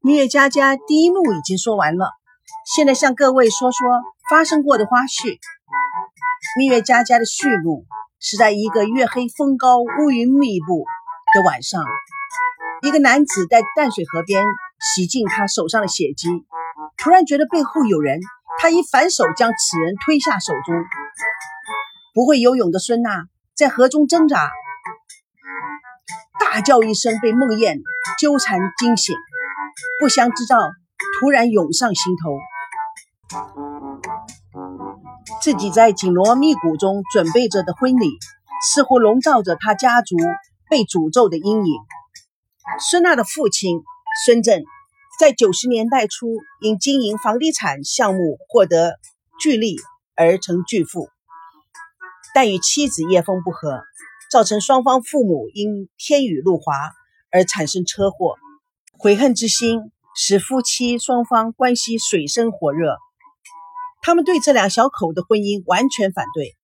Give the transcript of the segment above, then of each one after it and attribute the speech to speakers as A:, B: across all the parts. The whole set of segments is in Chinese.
A: 蜜月佳佳第一幕已经说完了，现在向各位说说发生过的花絮。蜜月佳佳的序幕是在一个月黑风高、乌云密布的晚上，一个男子在淡水河边洗净他手上的血迹，突然觉得背后有人，他一反手将此人推下手中。不会游泳的孙娜在河中挣扎，大叫一声，被梦魇纠缠惊醒。不祥之兆突然涌上心头，自己在紧锣密鼓中准备着的婚礼，似乎笼罩着他家族被诅咒的阴影。孙娜的父亲孙振，在九十年代初因经营房地产项目获得巨利而成巨富，但与妻子叶枫不和，造成双方父母因天雨路滑而产生车祸。悔恨之心使夫妻双方关系水深火热，他们对这两小口的婚姻完全反对。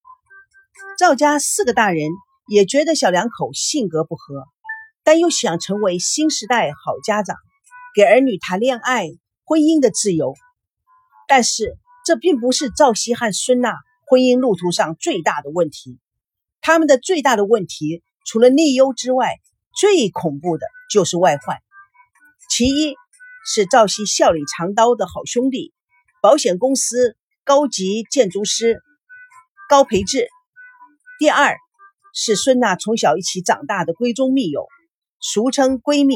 A: 赵家四个大人也觉得小两口性格不合，但又想成为新时代好家长，给儿女谈恋爱、婚姻的自由。但是这并不是赵熙和孙娜婚姻路途上最大的问题，他们的最大的问题除了内忧之外，最恐怖的就是外患。其一是赵熙笑里藏刀的好兄弟，保险公司高级建筑师高培志；第二是孙娜从小一起长大的闺中密友，俗称闺蜜，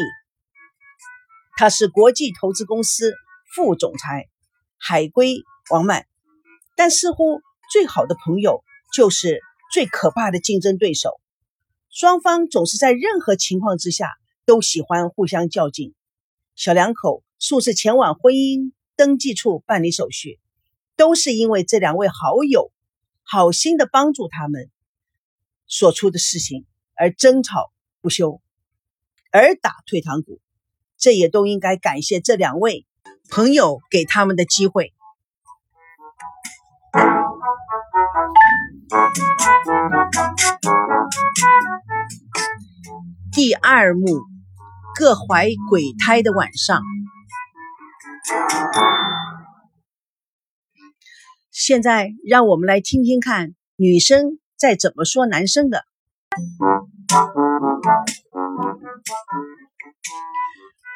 A: 他是国际投资公司副总裁海归王曼，但似乎最好的朋友就是最可怕的竞争对手，双方总是在任何情况之下都喜欢互相较劲。小两口数次前往婚姻登记处办理手续，都是因为这两位好友好心的帮助他们所出的事情而争吵不休，而打退堂鼓。这也都应该感谢这两位朋友给他们的机会。第二幕。各怀鬼胎的晚上，现在让我们来听听看女生在怎么说男生的。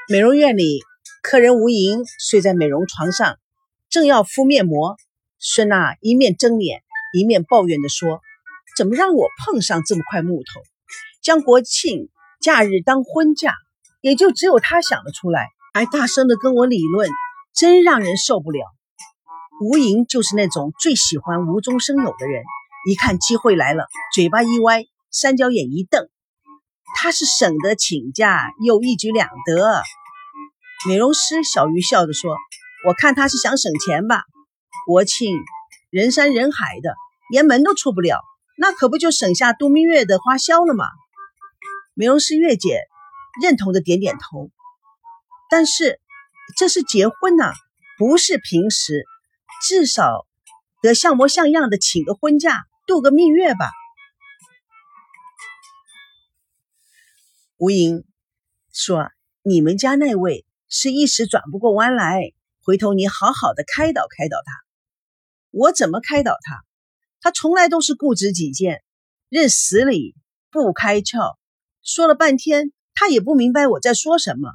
A: 美容院里，客人吴莹睡在美容床上，正要敷面膜。孙娜一面睁脸，一面抱怨地说：“怎么让我碰上这么块木头？将国庆假日当婚假？”也就只有他想得出来，还大声地跟我理论，真让人受不了。吴莹就是那种最喜欢无中生有的人，一看机会来了，嘴巴一歪，三角眼一瞪，他是省得请假又一举两得。美容师小鱼笑着说：“我看他是想省钱吧。国庆人山人海的，连门都出不了，那可不就省下度蜜月的花销了吗？”美容师月姐。认同的点点头，但是这是结婚呐，不是平时，至少得像模像样的请个婚假，度个蜜月吧。吴莹说：“你们家那位是一时转不过弯来，回头你好好的开导开导他。我怎么开导他？他从来都是固执己见，认死理不开窍，说了半天。”他也不明白我在说什么。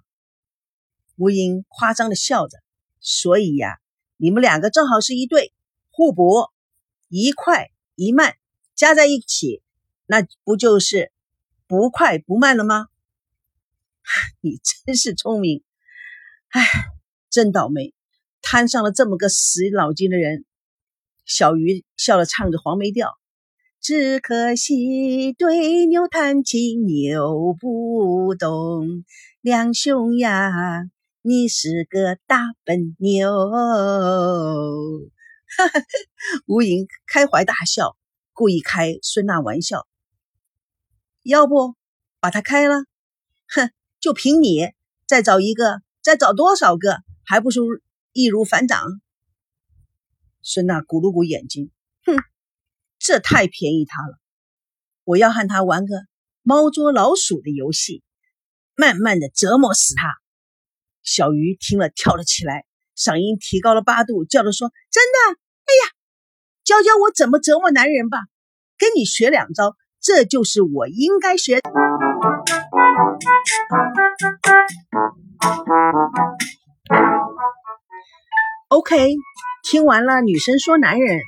A: 吴英夸张的笑着，所以呀，你们两个正好是一对，互补，一快一慢加在一起，那不就是不快不慢了吗？你真是聪明，唉，真倒霉，摊上了这么个死脑筋的人。小鱼笑了，唱着黄梅调。只可惜对牛弹琴牛不懂，两兄呀，你是个大笨牛。哈哈，吴莹开怀大笑，故意开孙娜玩笑。要不把他开了？哼，就凭你，再找一个，再找多少个，还不是易如反掌？孙娜咕噜咕眼睛，哼。这太便宜他了，我要和他玩个猫捉老鼠的游戏，慢慢的折磨死他。小鱼听了跳了起来，嗓音提高了八度，叫着说：“真的？哎呀，教教我怎么折磨男人吧，跟你学两招，这就是我应该学。”的 OK，听完了女生说男人，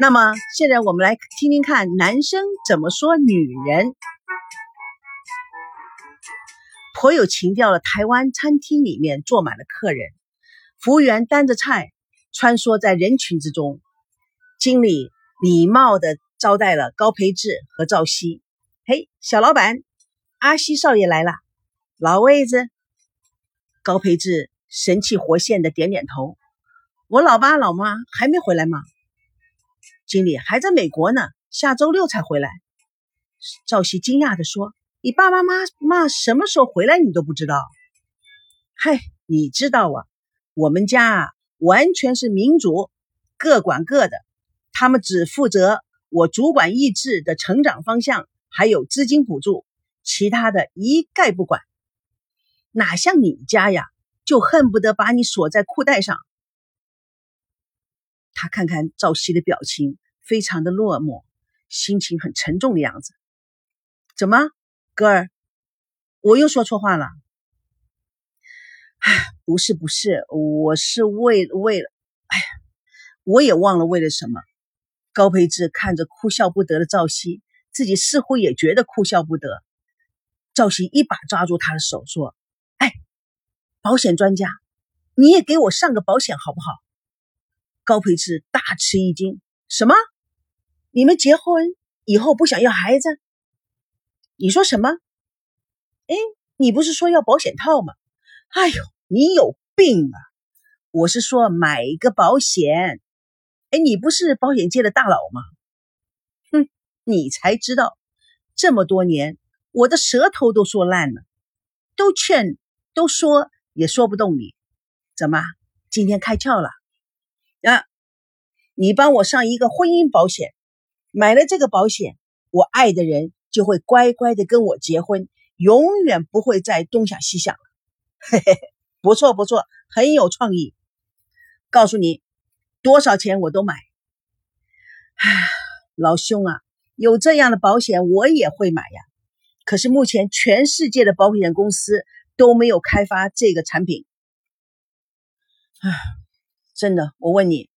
A: 那么现在我们来听听看男生怎么说女人。颇有情调的台湾餐厅里面坐满了客人，服务员端着菜穿梭在人群之中，经理礼貌的招待了高培志和赵熙。嘿，小老板，阿西少爷来了，老位子。高培志神气活现的点点头。我老爸老妈还没回来吗？经理还在美国呢，下周六才回来。赵熙惊讶的说。你爸爸妈妈什么时候回来？你都不知道？嗨，你知道啊？我们家啊，完全是民主，各管各的。他们只负责我主管意志的成长方向，还有资金补助，其他的一概不管。哪像你家呀，就恨不得把你锁在裤带上。他看看赵熙的表情，非常的落寞，心情很沉重的样子。怎么？哥儿，我又说错话了。哎，不是不是，我是为为了，哎呀，我也忘了为了什么。高培志看着哭笑不得的赵熙，自己似乎也觉得哭笑不得。赵熙一把抓住他的手，说：“哎，保险专家，你也给我上个保险好不好？”高培志大吃一惊：“什么？你们结婚以后不想要孩子？”你说什么？哎，你不是说要保险套吗？哎呦，你有病啊！我是说买一个保险。哎，你不是保险界的大佬吗？哼，你才知道，这么多年我的舌头都说烂了，都劝都说也说不动你。怎么今天开窍了？你帮我上一个婚姻保险，买了这个保险，我爱的人。就会乖乖的跟我结婚，永远不会再东想西想了。嘿嘿嘿，不错不错，很有创意。告诉你，多少钱我都买。唉，老兄啊，有这样的保险我也会买呀。可是目前全世界的保险公司都没有开发这个产品。唉，真的，我问你，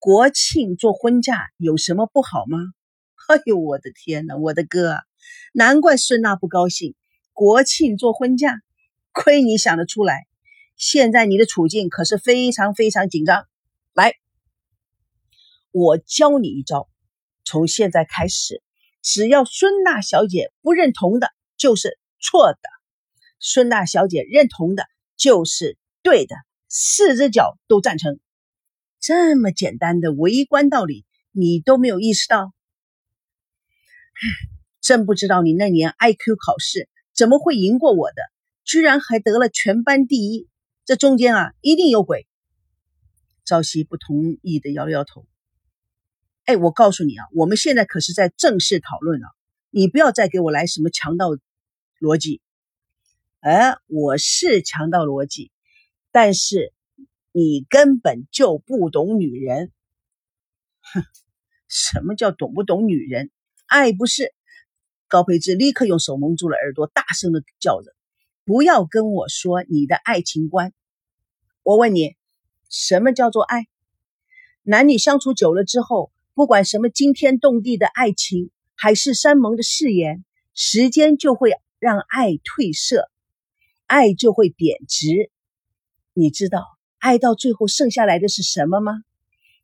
A: 国庆做婚嫁有什么不好吗？哎呦，我的天哪，我的哥！难怪孙娜不高兴。国庆做婚嫁，亏你想得出来。现在你的处境可是非常非常紧张。来，我教你一招。从现在开始，只要孙娜小姐不认同的，就是错的；孙娜小姐认同的，就是对的。四只脚都赞成。这么简单的微观道理，你都没有意识到？真不知道你那年 IQ 考试怎么会赢过我的，居然还得了全班第一，这中间啊一定有鬼。朝夕不同意的摇摇头。哎，我告诉你啊，我们现在可是在正式讨论了，你不要再给我来什么强盗逻辑。哎，我是强盗逻辑，但是你根本就不懂女人。哼，什么叫懂不懂女人？爱不是。高培志立刻用手蒙住了耳朵，大声的叫着：“不要跟我说你的爱情观！我问你，什么叫做爱？男女相处久了之后，不管什么惊天动地的爱情，海誓山盟的誓言，时间就会让爱褪色，爱就会贬值。你知道爱到最后剩下来的是什么吗？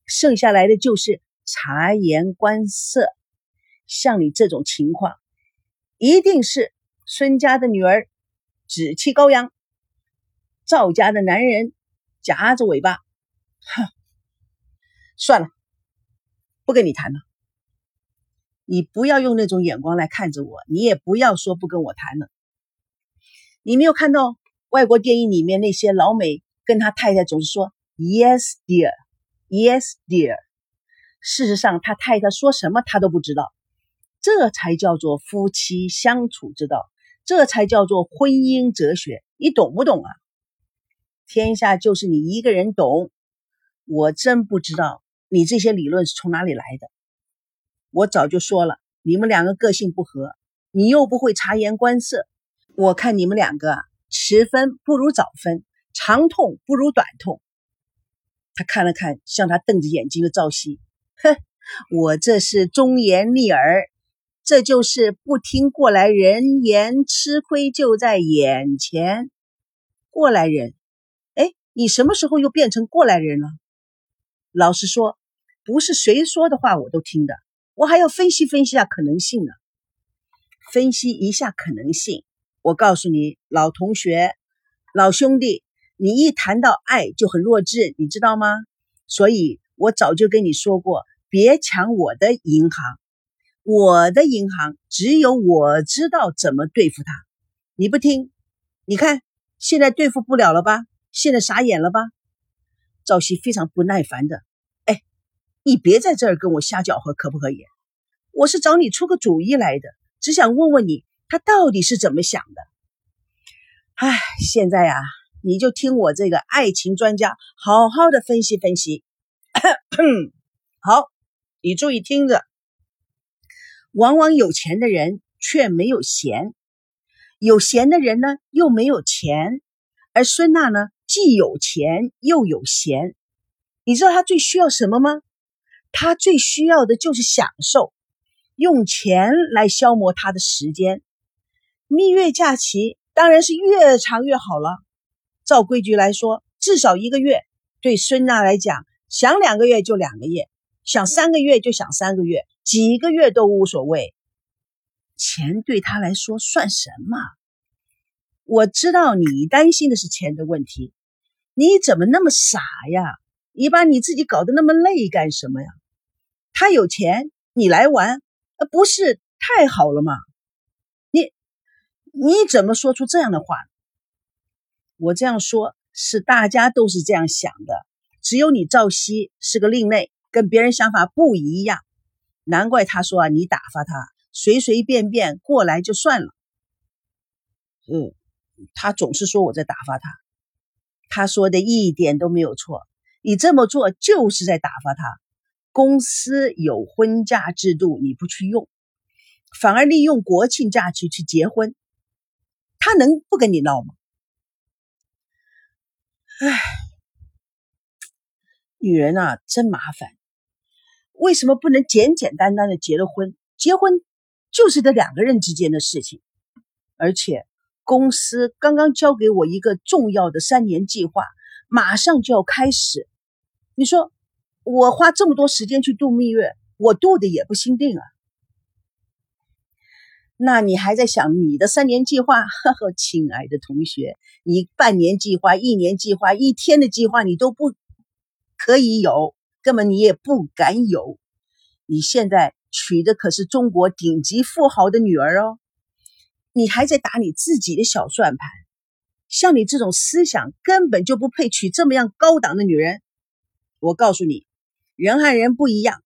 A: 剩下来的就是察言观色。像你这种情况。”一定是孙家的女儿趾气高扬，赵家的男人夹着尾巴。哼，算了，不跟你谈了。你不要用那种眼光来看着我，你也不要说不跟我谈了。你没有看到外国电影里面那些老美跟他太太总是说 “Yes, dear, Yes, dear”。事实上，他太太说什么他都不知道。这才叫做夫妻相处之道，这才叫做婚姻哲学。你懂不懂啊？天下就是你一个人懂，我真不知道你这些理论是从哪里来的。我早就说了，你们两个个性不合，你又不会察言观色，我看你们两个迟分不如早分，长痛不如短痛。他看了看向他瞪着眼睛的赵熙，哼，我这是忠言逆耳。这就是不听过来人言，吃亏就在眼前。过来人，哎，你什么时候又变成过来人了？老实说，不是谁说的话我都听的，我还要分析分析下可能性呢。分析一下可能性，我告诉你，老同学、老兄弟，你一谈到爱就很弱智，你知道吗？所以我早就跟你说过，别抢我的银行。我的银行只有我知道怎么对付他，你不听，你看现在对付不了了吧？现在傻眼了吧？赵熙非常不耐烦的，哎，你别在这儿跟我瞎搅和，可不可以？我是找你出个主意来的，只想问问你，他到底是怎么想的？哎，现在呀，你就听我这个爱情专家好好的分析分析。好，你注意听着。往往有钱的人却没有闲，有闲的人呢又没有钱，而孙娜呢既有钱又有闲。你知道她最需要什么吗？她最需要的就是享受，用钱来消磨她的时间。蜜月假期当然是越长越好了。照规矩来说，至少一个月。对孙娜来讲，想两个月就两个月，想三个月就想三个月。几个月都无所谓，钱对他来说算什么？我知道你担心的是钱的问题，你怎么那么傻呀？你把你自己搞得那么累干什么呀？他有钱，你来玩，不是太好了吗？你你怎么说出这样的话？我这样说，是大家都是这样想的，只有你赵熙是个另类，跟别人想法不一样。难怪他说啊，你打发他随随便便过来就算了。嗯，他总是说我在打发他，他说的一点都没有错。你这么做就是在打发他。公司有婚假制度，你不去用，反而利用国庆假期去结婚，他能不跟你闹吗？唉，女人啊，真麻烦。为什么不能简简单单的结了婚？结婚就是这两个人之间的事情，而且公司刚刚交给我一个重要的三年计划，马上就要开始。你说我花这么多时间去度蜜月，我度的也不心定啊。那你还在想你的三年计划？呵 呵，亲爱的同学，你半年计划、一年计划、一天的计划，你都不可以有。根本你也不敢有，你现在娶的可是中国顶级富豪的女儿哦，你还在打你自己的小算盘。像你这种思想，根本就不配娶这么样高档的女人。我告诉你，人和人不一样，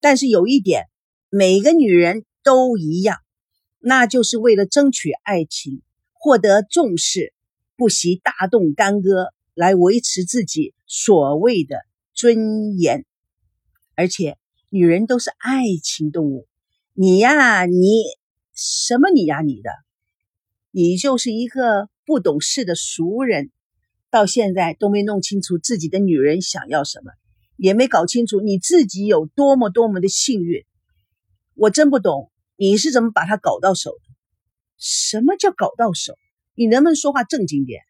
A: 但是有一点，每个女人都一样，那就是为了争取爱情，获得重视，不惜大动干戈来维持自己所谓的。尊严，而且女人都是爱情动物。你呀，你什么你呀你的，你就是一个不懂事的俗人，到现在都没弄清楚自己的女人想要什么，也没搞清楚你自己有多么多么的幸运。我真不懂你是怎么把她搞到手的。什么叫搞到手？你能不能说话正经点？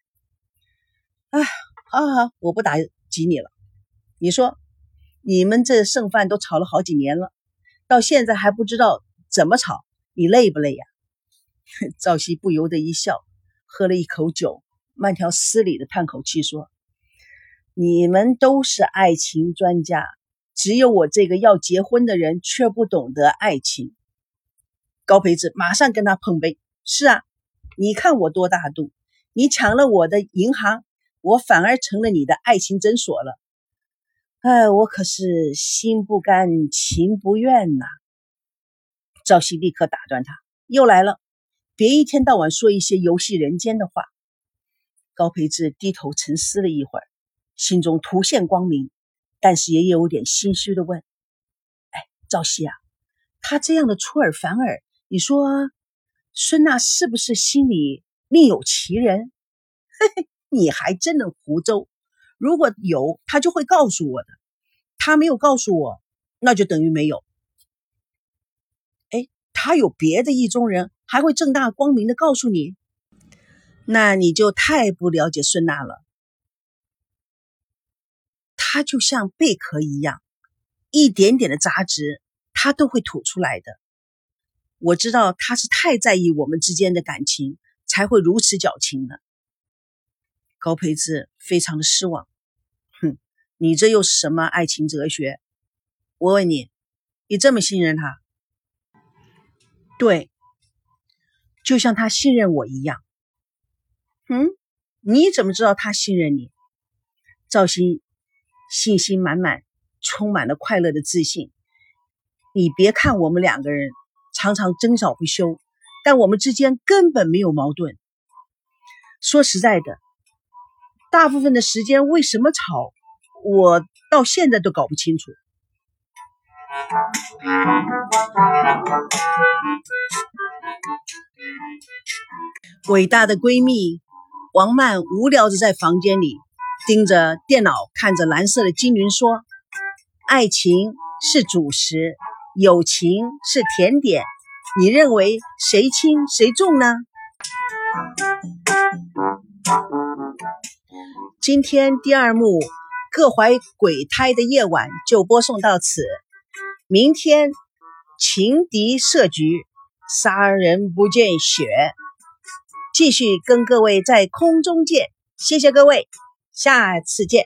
A: 哎，好好好，我不打击你了。你说，你们这剩饭都炒了好几年了，到现在还不知道怎么炒，你累不累呀？赵熙不由得一笑，喝了一口酒，慢条斯理的叹口气说：“你们都是爱情专家，只有我这个要结婚的人却不懂得爱情。”高培志马上跟他碰杯：“是啊，你看我多大度，你抢了我的银行，我反而成了你的爱情诊所了。”哎，我可是心不甘情不愿呐！赵熙立刻打断他：“又来了，别一天到晚说一些游戏人间的话。”高培志低头沉思了一会儿，心中突现光明，但是也有点心虚的问：“哎，赵熙啊，他这样的出尔反尔，你说孙娜是不是心里另有其人？”嘿 嘿，你还真能胡诌。如果有，他就会告诉我的。他没有告诉我，那就等于没有。哎，他有别的意中人，还会正大光明的告诉你？那你就太不了解孙娜了。他就像贝壳一样，一点点的杂质，他都会吐出来的。我知道他是太在意我们之间的感情，才会如此矫情的。高培志非常的失望。哼，你这又是什么爱情哲学？我问你，你这么信任他？对，就像他信任我一样。嗯，你怎么知道他信任你？赵鑫信心满满，充满了快乐的自信。你别看我们两个人常常争吵不休，但我们之间根本没有矛盾。说实在的，大部分的时间为什么吵，我到现在都搞不清楚。伟大的闺蜜。王曼无聊的在房间里盯着电脑，看着蓝色的精灵说：“爱情是主食，友情是甜点，你认为谁轻谁重呢？”今天第二幕各怀鬼胎的夜晚就播送到此，明天情敌设局，杀人不见血。继续跟各位在空中见，谢谢各位，下次见。